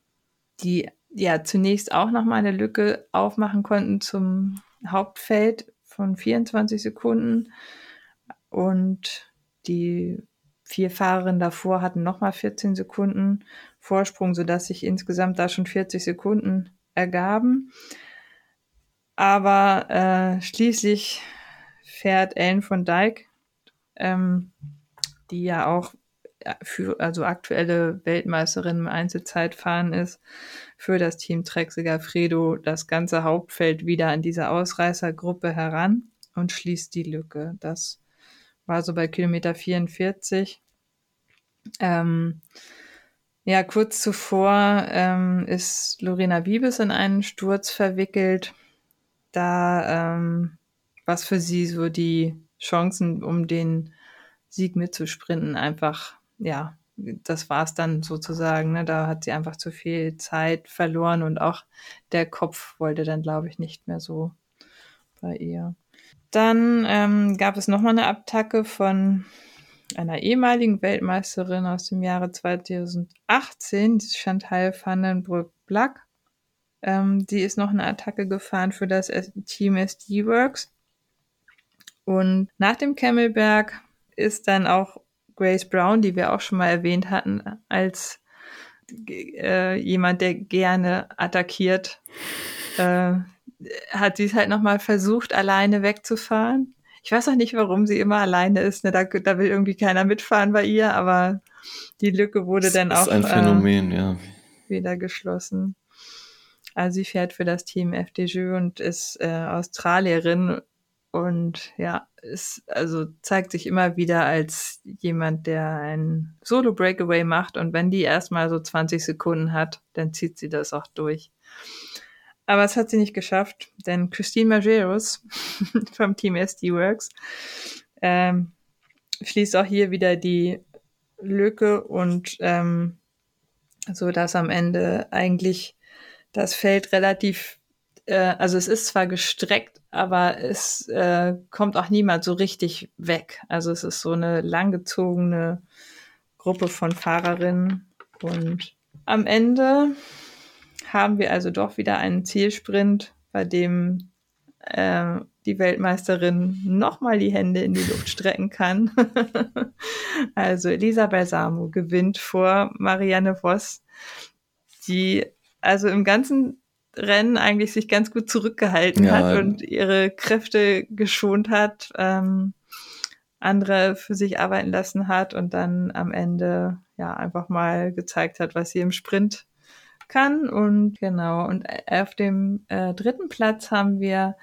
die ja zunächst auch nochmal eine Lücke aufmachen konnten zum Hauptfeld von 24 Sekunden und die vier Fahrerinnen davor hatten nochmal 14 Sekunden Vorsprung, sodass sich insgesamt da schon 40 Sekunden ergaben. Aber äh, schließlich fährt Ellen von Dijk, ähm, die ja auch für, also aktuelle Weltmeisterin im Einzelzeitfahren ist, für das Team Trek Fredo das ganze Hauptfeld wieder an diese Ausreißergruppe heran und schließt die Lücke. Das war so bei Kilometer 44. Ähm, ja, kurz zuvor ähm, ist Lorena Wiebes in einen Sturz verwickelt, da ähm, was für sie so die Chancen, um den Sieg mitzusprinten, einfach, ja, das war es dann sozusagen. Ne? Da hat sie einfach zu viel Zeit verloren und auch der Kopf wollte dann, glaube ich, nicht mehr so bei ihr. Dann ähm, gab es nochmal eine Attacke von einer ehemaligen Weltmeisterin aus dem Jahre 2018, die Chantal Vandenbroek-Black. Ähm, die ist noch eine Attacke gefahren für das Team SD Works. Und nach dem Camelberg ist dann auch Grace Brown, die wir auch schon mal erwähnt hatten, als äh, jemand, der gerne attackiert, äh, hat sie es halt nochmal versucht, alleine wegzufahren. Ich weiß auch nicht, warum sie immer alleine ist. Ne? Da, da will irgendwie keiner mitfahren bei ihr, aber die Lücke wurde das dann auch ein Phänomen, äh, ja. wieder geschlossen. Also sie fährt für das Team FDJ und ist äh, Australierin und ja, ist, also zeigt sich immer wieder als jemand, der ein Solo-Breakaway macht und wenn die erstmal so 20 Sekunden hat, dann zieht sie das auch durch. Aber es hat sie nicht geschafft, denn Christine Majeros vom Team SD Works ähm, schließt auch hier wieder die Lücke und ähm, so dass am Ende eigentlich das Feld relativ, äh, also es ist zwar gestreckt, aber es äh, kommt auch niemand so richtig weg. Also es ist so eine langgezogene Gruppe von Fahrerinnen und am Ende haben wir also doch wieder einen Zielsprint, bei dem äh, die Weltmeisterin nochmal die Hände in die Luft strecken kann. also Elisa Balsamo gewinnt vor Marianne Voss, die also im ganzen Rennen eigentlich sich ganz gut zurückgehalten ja. hat und ihre Kräfte geschont hat, ähm, andere für sich arbeiten lassen hat und dann am Ende ja einfach mal gezeigt hat, was sie im Sprint kann. Und genau, und auf dem äh, dritten Platz haben wir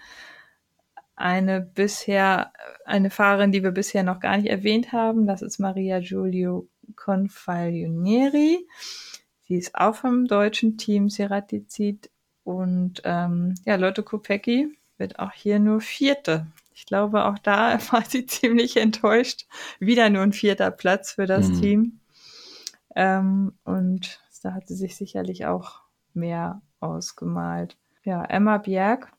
eine bisher, eine Fahrerin, die wir bisher noch gar nicht erwähnt haben. Das ist Maria Giulio Confaglionieri. Sie ist auch vom deutschen Team Ceratizid und ähm, ja, Lotte Kopecki wird auch hier nur Vierte. Ich glaube, auch da war sie ziemlich enttäuscht. Wieder nur ein vierter Platz für das mhm. Team. Ähm, und da hat sie sich sicherlich auch mehr ausgemalt. Ja, Emma Bjerg,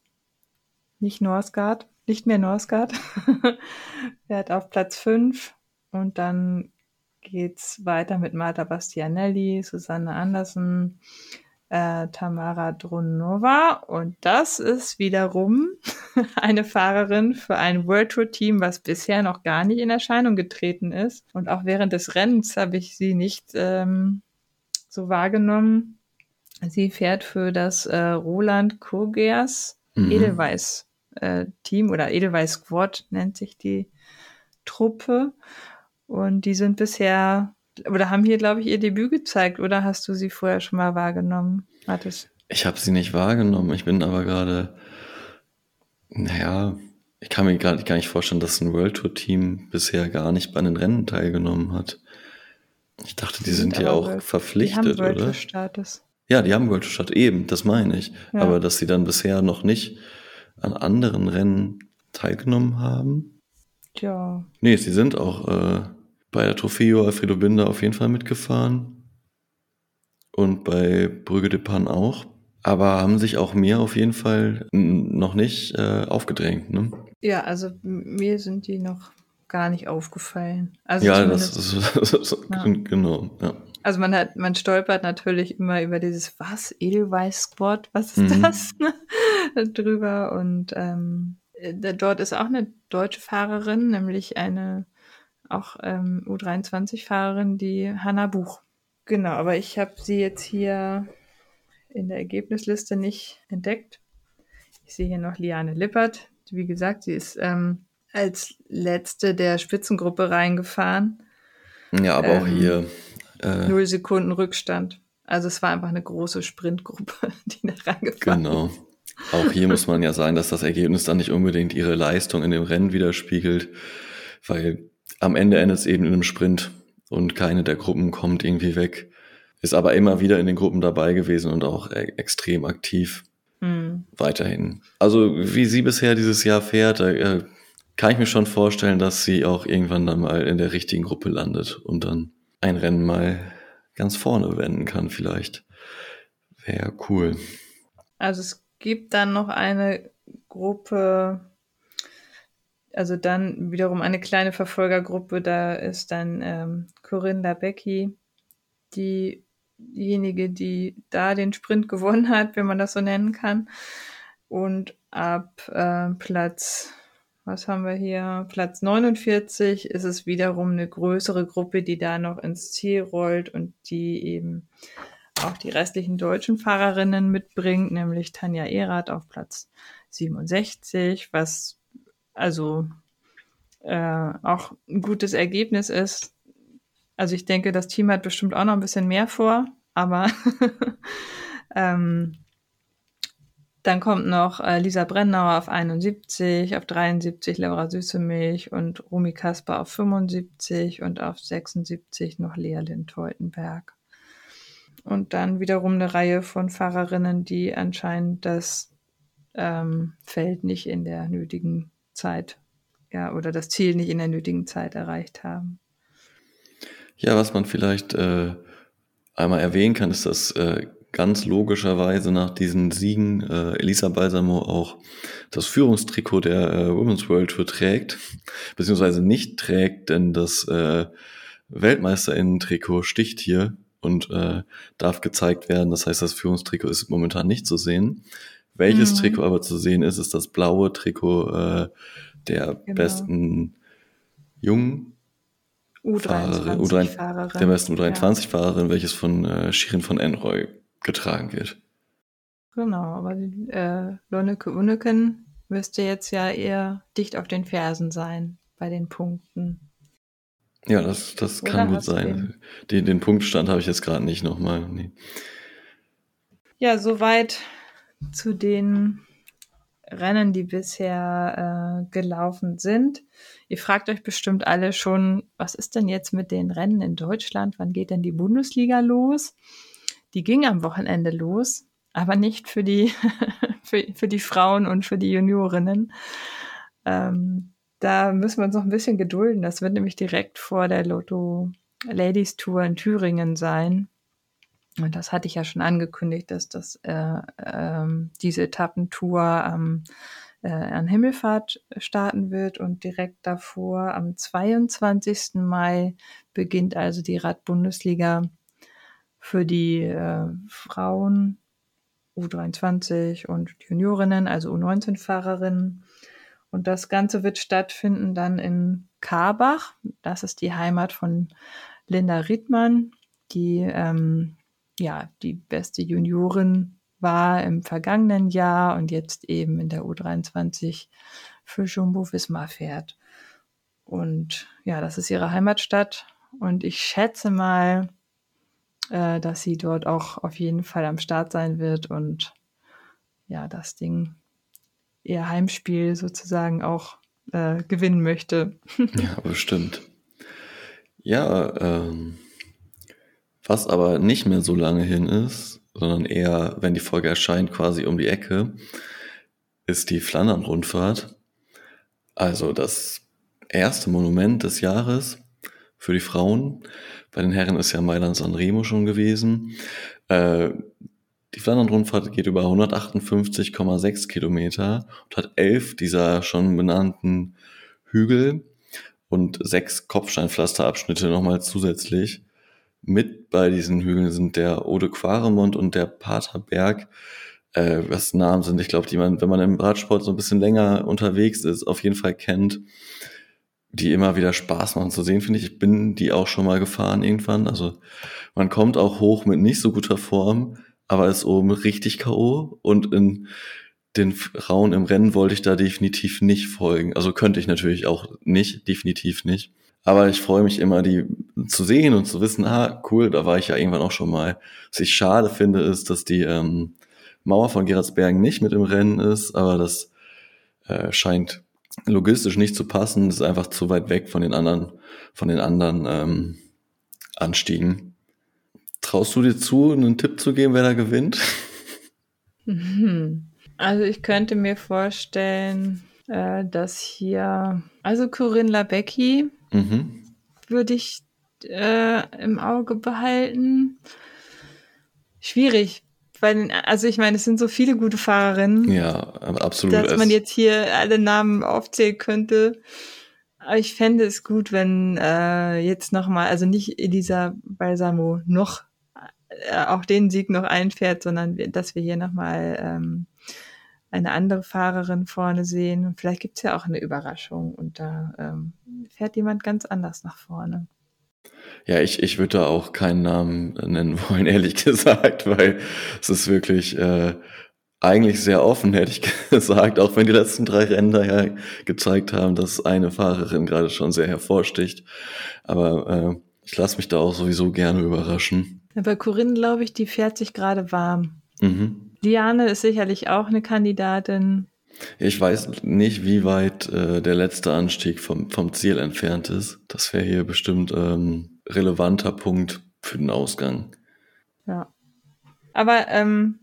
nicht Norsgaard, nicht mehr Norsgaard, fährt auf Platz 5 und dann geht's weiter mit Marta Bastianelli, Susanne Andersen, äh, Tamara Drunova und das ist wiederum eine Fahrerin für ein World Tour Team, was bisher noch gar nicht in Erscheinung getreten ist. Und auch während des Rennens habe ich sie nicht ähm, so wahrgenommen. Sie fährt für das äh, Roland Kurgers mhm. Edelweiß äh, Team oder Edelweiß Squad nennt sich die Truppe. Und die sind bisher, oder haben hier, glaube ich, ihr Debüt gezeigt, oder hast du sie vorher schon mal wahrgenommen? Hattest? Ich habe sie nicht wahrgenommen. Ich bin aber gerade, naja, ich kann mir gerade gar nicht vorstellen, dass ein World Tour Team bisher gar nicht bei den Rennen teilgenommen hat. Ich dachte, die, sind, sind ja auch World, verpflichtet, die haben oder? Status. Ja, die haben World Status, eben, das meine ich. Ja. Aber dass sie dann bisher noch nicht an anderen Rennen teilgenommen haben. Ja. Nee, sie sind auch äh, bei der Trofeo Alfredo Binder auf jeden Fall mitgefahren. Und bei Brügge de Pan auch. Aber haben sich auch mir auf jeden Fall noch nicht äh, aufgedrängt, ne? Ja, also mir sind die noch gar nicht aufgefallen. Also ja, das ist ja. genau, ja. Also man hat, man stolpert natürlich immer über dieses was Edelweiß Squad, was ist mhm. das drüber und ähm, dort ist auch eine deutsche Fahrerin, nämlich eine auch ähm, U23-Fahrerin, die Hanna Buch. Genau, aber ich habe sie jetzt hier in der Ergebnisliste nicht entdeckt. Ich sehe hier noch Liane Lippert. Wie gesagt, sie ist ähm, als letzte der Spitzengruppe reingefahren. Ja, aber ähm, auch hier. Äh, null Sekunden Rückstand. Also es war einfach eine große Sprintgruppe, die da reingefahren Genau. Ist. Auch hier muss man ja sagen, dass das Ergebnis dann nicht unbedingt ihre Leistung in dem Rennen widerspiegelt, weil am Ende endet es eben in einem Sprint und keine der Gruppen kommt irgendwie weg. Ist aber immer wieder in den Gruppen dabei gewesen und auch e extrem aktiv. Mhm. Weiterhin. Also wie sie bisher dieses Jahr fährt, äh, kann ich mir schon vorstellen, dass sie auch irgendwann dann mal in der richtigen Gruppe landet und dann ein Rennen mal ganz vorne wenden kann vielleicht. Wäre cool. Also es gibt dann noch eine Gruppe, also dann wiederum eine kleine Verfolgergruppe, da ist dann ähm, Corinna Becky, die diejenige, die da den Sprint gewonnen hat, wenn man das so nennen kann. Und ab äh, Platz, was haben wir hier? Platz 49 ist es wiederum eine größere Gruppe, die da noch ins Ziel rollt und die eben auch die restlichen deutschen Fahrerinnen mitbringt, nämlich Tanja Erath auf Platz 67, was also äh, auch ein gutes Ergebnis ist. Also ich denke, das Team hat bestimmt auch noch ein bisschen mehr vor, aber ähm, dann kommt noch äh, Lisa Brennauer auf 71, auf 73 Laura Süßemilch und Rumi Kasper auf 75 und auf 76 noch Lea Lind-Teutenberg. Und dann wiederum eine Reihe von Fahrerinnen, die anscheinend das ähm, Feld nicht in der nötigen Zeit, ja, oder das Ziel nicht in der nötigen Zeit erreicht haben. Ja, was man vielleicht äh, einmal erwähnen kann, ist, dass äh, ganz logischerweise nach diesen Siegen äh, Elisa Balsamo auch das Führungstrikot der äh, Women's World Tour trägt, beziehungsweise nicht trägt, denn das äh, Weltmeisterinnen-Trikot sticht hier und äh, darf gezeigt werden. Das heißt, das Führungstrikot ist momentan nicht zu sehen. Welches mhm. Trikot aber zu sehen ist, ist das blaue Trikot äh, der genau. besten jungen U23 U3, Fahrerin. Der besten U23-Fahrerin, ja. welches von äh, Shirin von Enroy getragen wird. Genau, aber äh, Lonneke Unneken müsste jetzt ja eher dicht auf den Fersen sein bei den Punkten. Ja, das, das kann gut sein. Den, den Punktstand habe ich jetzt gerade nicht nochmal. Nee. Ja, soweit zu den Rennen, die bisher äh, gelaufen sind. Ihr fragt euch bestimmt alle schon, was ist denn jetzt mit den Rennen in Deutschland? Wann geht denn die Bundesliga los? Die ging am Wochenende los, aber nicht für die, für, für die Frauen und für die Juniorinnen. Ähm, da müssen wir uns noch ein bisschen gedulden. Das wird nämlich direkt vor der Lotto Ladies Tour in Thüringen sein. Und das hatte ich ja schon angekündigt, dass das äh, ähm, diese Etappentour ähm, äh, an Himmelfahrt starten wird und direkt davor am 22. Mai beginnt also die Radbundesliga für die äh, Frauen U23 und Juniorinnen, also U19-Fahrerinnen. Und das Ganze wird stattfinden dann in Karbach. Das ist die Heimat von Linda Riedmann, die ähm, ja die beste Juniorin war im vergangenen Jahr und jetzt eben in der U23 für Jumbo Wismar fährt. Und ja, das ist ihre Heimatstadt. Und ich schätze mal, äh, dass sie dort auch auf jeden Fall am Start sein wird und ja, das Ding ihr Heimspiel sozusagen auch äh, gewinnen möchte. ja, bestimmt. Ja, ähm, was aber nicht mehr so lange hin ist, sondern eher, wenn die Folge erscheint, quasi um die Ecke, ist die Flandern-Rundfahrt. Also das erste Monument des Jahres für die Frauen. Bei den Herren ist ja Mailand Sanremo schon gewesen. Äh, die Flandern-Rundfahrt geht über 158,6 Kilometer und hat elf dieser schon benannten Hügel und sechs Kopfsteinpflasterabschnitte nochmal zusätzlich. Mit bei diesen Hügeln sind der Ode Quaremont und der Paterberg, äh, was Namen sind, ich glaube, die man, wenn man im Radsport so ein bisschen länger unterwegs ist, auf jeden Fall kennt, die immer wieder Spaß machen zu sehen, finde ich. Ich bin die auch schon mal gefahren irgendwann. Also man kommt auch hoch mit nicht so guter Form, aber ist oben richtig K.O. Und in den Frauen im Rennen wollte ich da definitiv nicht folgen. Also könnte ich natürlich auch nicht, definitiv nicht. Aber ich freue mich immer, die zu sehen und zu wissen, ah, cool, da war ich ja irgendwann auch schon mal. Was ich schade finde, ist, dass die ähm, Mauer von Gerardsbergen nicht mit im Rennen ist, aber das äh, scheint logistisch nicht zu passen, das ist einfach zu weit weg von den anderen, von den anderen ähm, Anstiegen. Traust du dir zu, einen Tipp zu geben, wer da gewinnt? Also ich könnte mir vorstellen, äh, dass hier, also Corinne Labecki Mhm. würde ich äh, im Auge behalten. Schwierig, weil, also ich meine, es sind so viele gute Fahrerinnen, Ja, absolut. dass man jetzt hier alle Namen aufzählen könnte. Aber ich fände es gut, wenn äh, jetzt nochmal, also nicht Elisa Balsamo noch äh, auch den Sieg noch einfährt, sondern dass wir hier nochmal ähm, eine andere Fahrerin vorne sehen. Und vielleicht gibt's ja auch eine Überraschung und da ähm, fährt jemand ganz anders nach vorne. Ja, ich, ich würde da auch keinen Namen nennen wollen, ehrlich gesagt, weil es ist wirklich äh, eigentlich sehr offen, hätte ich gesagt, auch wenn die letzten drei Rennen ja gezeigt haben, dass eine Fahrerin gerade schon sehr hervorsticht. Aber äh, ich lasse mich da auch sowieso gerne überraschen. Ja, Bei Corinne, glaube ich, die fährt sich gerade warm. Mhm. Liane ist sicherlich auch eine Kandidatin. Ich weiß nicht, wie weit äh, der letzte Anstieg vom, vom Ziel entfernt ist. Das wäre hier bestimmt ähm, relevanter Punkt für den Ausgang. Ja. Aber ähm,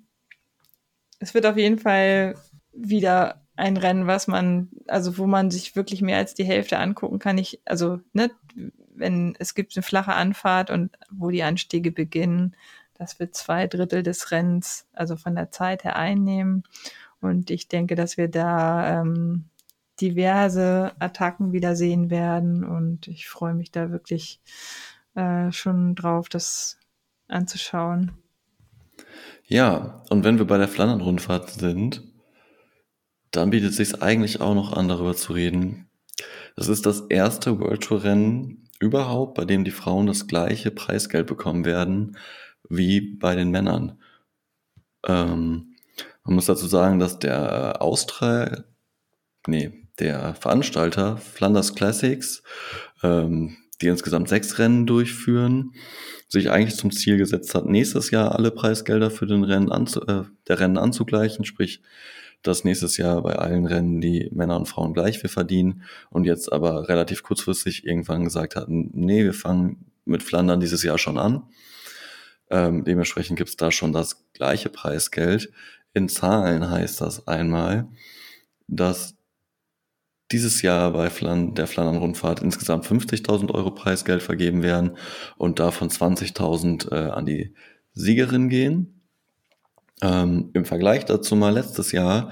es wird auf jeden Fall wieder ein Rennen, was man, also wo man sich wirklich mehr als die Hälfte angucken kann. Ich, also, ne, wenn es gibt eine flache Anfahrt und wo die Anstiege beginnen, das wird zwei Drittel des Rennens, also von der Zeit her einnehmen. Und ich denke, dass wir da ähm, diverse Attacken wieder sehen werden. Und ich freue mich da wirklich äh, schon drauf, das anzuschauen. Ja, und wenn wir bei der Flandern-Rundfahrt sind, dann bietet es sich eigentlich auch noch an, darüber zu reden. Das ist das erste World Tour Rennen überhaupt, bei dem die Frauen das gleiche Preisgeld bekommen werden wie bei den Männern. Ähm, man muss dazu sagen, dass der Austral, nee, der Veranstalter Flanders Classics, ähm, die insgesamt sechs Rennen durchführen, sich eigentlich zum Ziel gesetzt hat, nächstes Jahr alle Preisgelder für den Rennen anzu, äh, der Rennen anzugleichen, sprich, dass nächstes Jahr bei allen Rennen die Männer und Frauen gleich viel verdienen und jetzt aber relativ kurzfristig irgendwann gesagt hatten, nee, wir fangen mit Flandern dieses Jahr schon an. Ähm, dementsprechend gibt's da schon das gleiche Preisgeld. In Zahlen heißt das einmal, dass dieses Jahr bei Flan der Flandern-Rundfahrt insgesamt 50.000 Euro Preisgeld vergeben werden und davon 20.000 äh, an die Siegerin gehen. Ähm, Im Vergleich dazu mal letztes Jahr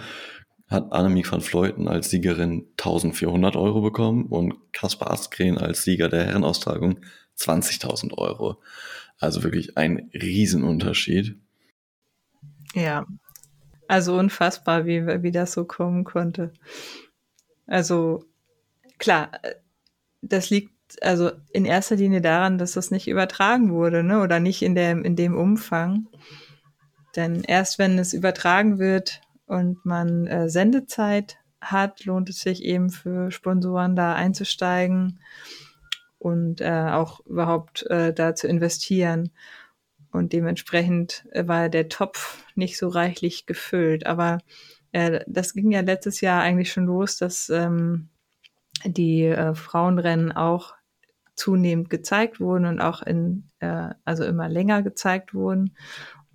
hat Annemiek van Vleuten als Siegerin 1400 Euro bekommen und Kaspar Askren als Sieger der Herrenaustragung 20.000 Euro. Also wirklich ein Riesenunterschied. Ja. Also unfassbar, wie, wie das so kommen konnte. Also klar, äh, das liegt also in erster Linie daran, dass das nicht übertragen wurde, ne? Oder nicht in dem, in dem Umfang. Denn erst wenn es übertragen wird und man äh, Sendezeit hat, lohnt es sich eben für Sponsoren da einzusteigen und äh, auch überhaupt äh, da zu investieren. Und dementsprechend äh, war der Topf nicht so reichlich gefüllt. Aber äh, das ging ja letztes Jahr eigentlich schon los, dass ähm, die äh, Frauenrennen auch zunehmend gezeigt wurden und auch in, äh, also immer länger gezeigt wurden.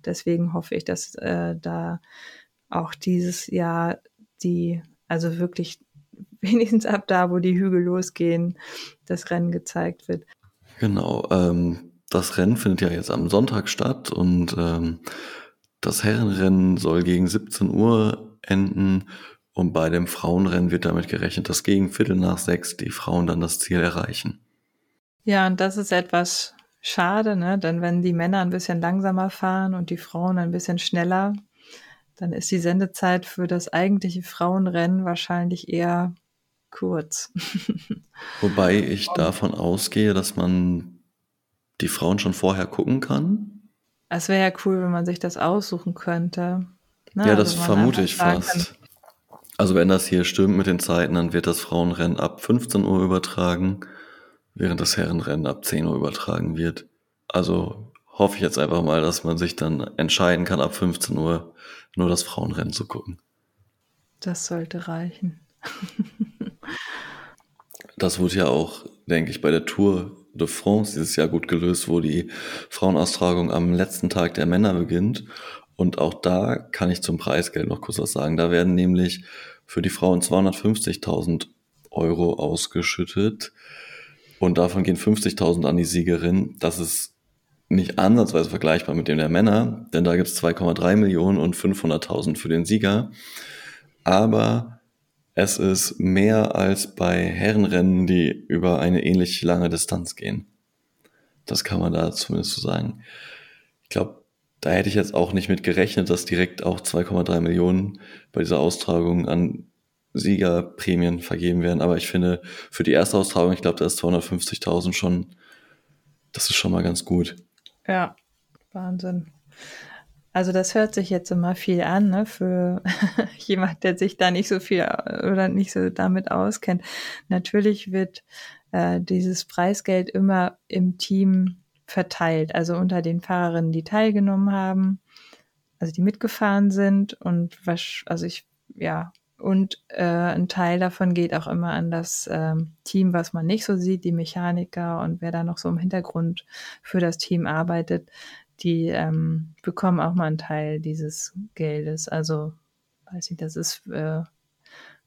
Deswegen hoffe ich, dass äh, da auch dieses Jahr die, also wirklich wenigstens ab da, wo die Hügel losgehen, das Rennen gezeigt wird. Genau. Ähm, das Rennen findet ja jetzt am Sonntag statt und ähm, das Herrenrennen soll gegen 17 Uhr enden und bei dem Frauenrennen wird damit gerechnet, dass gegen Viertel nach sechs die Frauen dann das Ziel erreichen. Ja, und das ist etwas schade, ne? Denn wenn die Männer ein bisschen langsamer fahren und die Frauen ein bisschen schneller, dann ist die Sendezeit für das eigentliche Frauenrennen wahrscheinlich eher kurz. Wobei ich davon ausgehe, dass man die Frauen schon vorher gucken kann. Es wäre ja cool, wenn man sich das aussuchen könnte. Ne? ja, Also das man vermute ich fast. Also wenn das hier stimmt mit den Zeiten, dann wird das Frauenrennen ab 15 Uhr übertragen, während das Herrenrennen ab 10 Uhr übertragen wird. Also hoffe ich jetzt einfach mal, dass man sich dann entscheiden kann, ab 15 Uhr nur das Frauenrennen zu gucken. Das sollte reichen. Das wurde ja auch, denke ich, bei der Tour de France dieses Jahr gut gelöst, wo die Frauenaustragung am letzten Tag der Männer beginnt. Und auch da kann ich zum Preisgeld noch kurz was sagen. Da werden nämlich für die Frauen 250.000 Euro ausgeschüttet und davon gehen 50.000 an die Siegerin. Das ist nicht ansatzweise vergleichbar mit dem der Männer, denn da gibt es 2,3 Millionen und 500.000 für den Sieger. Aber es ist mehr als bei Herrenrennen, die über eine ähnlich lange Distanz gehen. Das kann man da zumindest so sagen. Ich glaube, da hätte ich jetzt auch nicht mit gerechnet, dass direkt auch 2,3 Millionen bei dieser Austragung an Siegerprämien vergeben werden. Aber ich finde, für die erste Austragung, ich glaube, da ist 250.000 schon, das ist schon mal ganz gut. Ja, Wahnsinn. Also das hört sich jetzt immer viel an, ne, für jemand, der sich da nicht so viel oder nicht so damit auskennt. Natürlich wird äh, dieses Preisgeld immer im Team verteilt, also unter den Fahrerinnen, die teilgenommen haben, also die mitgefahren sind und was, also ich, ja, und äh, ein Teil davon geht auch immer an das ähm, Team, was man nicht so sieht, die Mechaniker und wer da noch so im Hintergrund für das Team arbeitet, die ähm, bekommen auch mal einen Teil dieses Geldes. Also, weiß ich, das ist äh,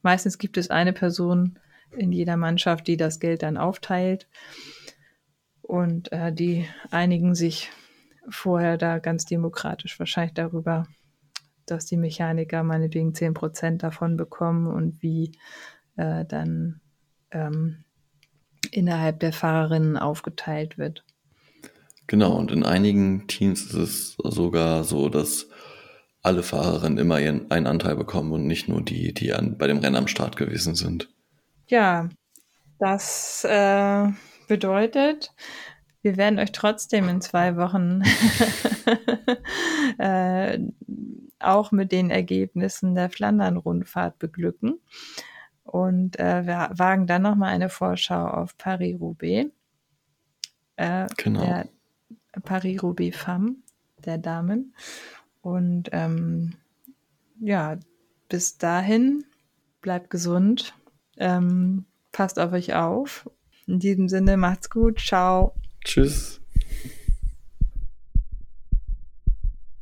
meistens gibt es eine Person in jeder Mannschaft, die das Geld dann aufteilt. Und äh, die einigen sich vorher da ganz demokratisch wahrscheinlich darüber, dass die Mechaniker meinetwegen 10 Prozent davon bekommen und wie äh, dann ähm, innerhalb der Fahrerinnen aufgeteilt wird. Genau, und in einigen Teams ist es sogar so, dass alle Fahrerinnen immer ihren, einen Anteil bekommen und nicht nur die, die an, bei dem Rennen am Start gewesen sind. Ja, das äh, bedeutet, wir werden euch trotzdem in zwei Wochen äh, auch mit den Ergebnissen der Flandern-Rundfahrt beglücken. Und äh, wir wagen dann nochmal eine Vorschau auf Paris-Roubaix. Äh, genau. Der Paris-Roubaix Femme der Damen. Und ähm, ja, bis dahin bleibt gesund, ähm, passt auf euch auf. In diesem Sinne, macht's gut, ciao. Tschüss.